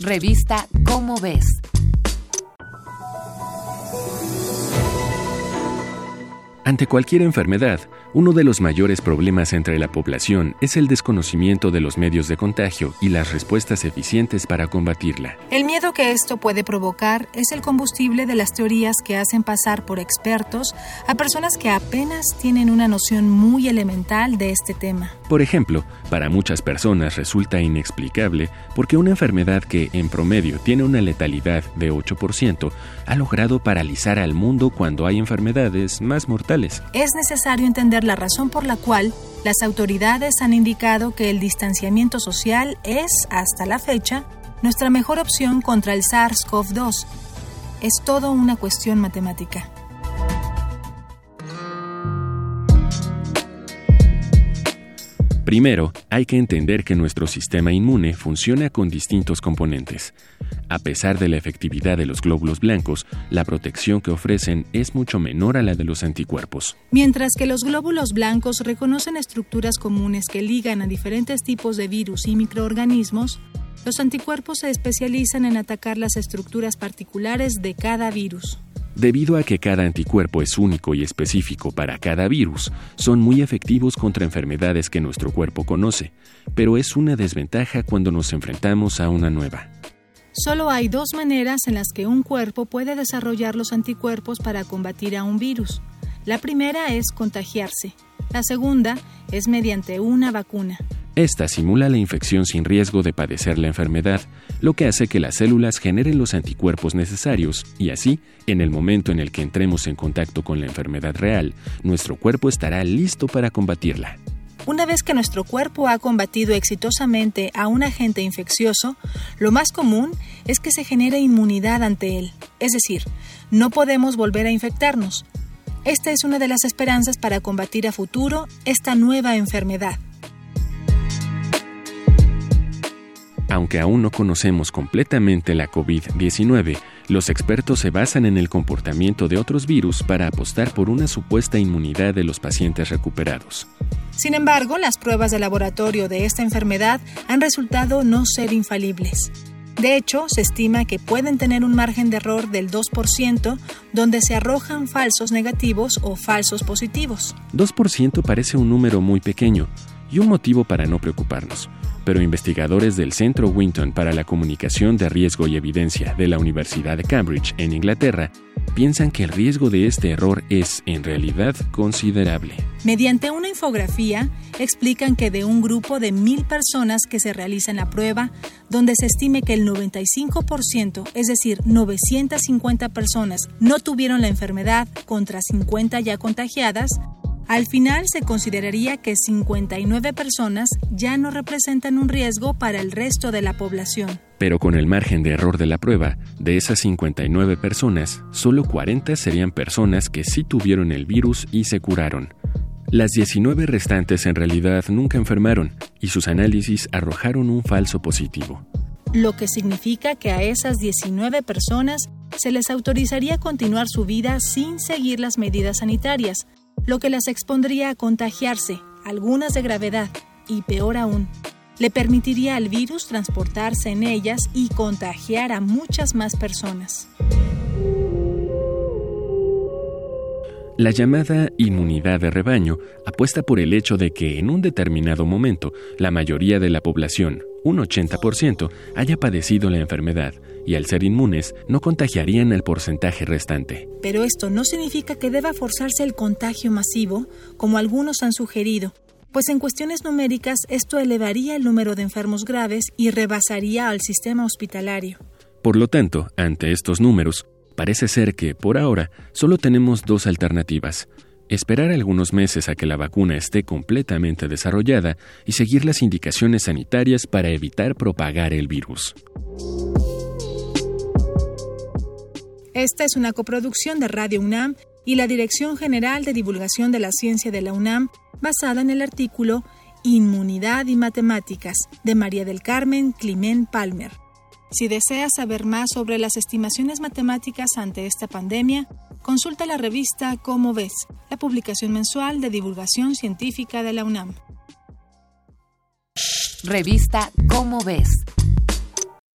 Revista Cómo ves. Ante cualquier enfermedad, uno de los mayores problemas entre la población es el desconocimiento de los medios de contagio y las respuestas eficientes para combatirla. El miedo que esto puede provocar es el combustible de las teorías que hacen pasar por expertos a personas que apenas tienen una noción muy elemental de este tema. Por ejemplo, para muchas personas resulta inexplicable por qué una enfermedad que en promedio tiene una letalidad de 8% ha logrado paralizar al mundo cuando hay enfermedades más mortales es necesario entender la razón por la cual las autoridades han indicado que el distanciamiento social es, hasta la fecha, nuestra mejor opción contra el SARS-CoV-2. Es todo una cuestión matemática. Primero, hay que entender que nuestro sistema inmune funciona con distintos componentes. A pesar de la efectividad de los glóbulos blancos, la protección que ofrecen es mucho menor a la de los anticuerpos. Mientras que los glóbulos blancos reconocen estructuras comunes que ligan a diferentes tipos de virus y microorganismos, los anticuerpos se especializan en atacar las estructuras particulares de cada virus. Debido a que cada anticuerpo es único y específico para cada virus, son muy efectivos contra enfermedades que nuestro cuerpo conoce, pero es una desventaja cuando nos enfrentamos a una nueva. Solo hay dos maneras en las que un cuerpo puede desarrollar los anticuerpos para combatir a un virus. La primera es contagiarse. La segunda es mediante una vacuna. Esta simula la infección sin riesgo de padecer la enfermedad, lo que hace que las células generen los anticuerpos necesarios y así, en el momento en el que entremos en contacto con la enfermedad real, nuestro cuerpo estará listo para combatirla. Una vez que nuestro cuerpo ha combatido exitosamente a un agente infeccioso, lo más común es que se genere inmunidad ante él, es decir, no podemos volver a infectarnos. Esta es una de las esperanzas para combatir a futuro esta nueva enfermedad. Aunque aún no conocemos completamente la COVID-19, los expertos se basan en el comportamiento de otros virus para apostar por una supuesta inmunidad de los pacientes recuperados. Sin embargo, las pruebas de laboratorio de esta enfermedad han resultado no ser infalibles. De hecho, se estima que pueden tener un margen de error del 2%, donde se arrojan falsos negativos o falsos positivos. 2% parece un número muy pequeño y un motivo para no preocuparnos pero investigadores del Centro Winton para la Comunicación de Riesgo y Evidencia de la Universidad de Cambridge, en Inglaterra, piensan que el riesgo de este error es, en realidad, considerable. Mediante una infografía, explican que de un grupo de mil personas que se realizan la prueba, donde se estime que el 95%, es decir, 950 personas, no tuvieron la enfermedad contra 50 ya contagiadas, al final se consideraría que 59 personas ya no representan un riesgo para el resto de la población. Pero con el margen de error de la prueba, de esas 59 personas, solo 40 serían personas que sí tuvieron el virus y se curaron. Las 19 restantes en realidad nunca enfermaron y sus análisis arrojaron un falso positivo. Lo que significa que a esas 19 personas se les autorizaría continuar su vida sin seguir las medidas sanitarias, lo que las expondría a contagiarse, algunas de gravedad, y peor aún, le permitiría al virus transportarse en ellas y contagiar a muchas más personas. La llamada inmunidad de rebaño apuesta por el hecho de que en un determinado momento la mayoría de la población, un 80%, haya padecido la enfermedad y al ser inmunes no contagiarían el porcentaje restante. Pero esto no significa que deba forzarse el contagio masivo, como algunos han sugerido, pues en cuestiones numéricas esto elevaría el número de enfermos graves y rebasaría al sistema hospitalario. Por lo tanto, ante estos números, Parece ser que, por ahora, solo tenemos dos alternativas. Esperar algunos meses a que la vacuna esté completamente desarrollada y seguir las indicaciones sanitarias para evitar propagar el virus. Esta es una coproducción de Radio UNAM y la Dirección General de Divulgación de la Ciencia de la UNAM, basada en el artículo Inmunidad y Matemáticas de María del Carmen Climén Palmer. Si deseas saber más sobre las estimaciones matemáticas ante esta pandemia, consulta la revista Cómo ves, la publicación mensual de divulgación científica de la UNAM. Revista Cómo ves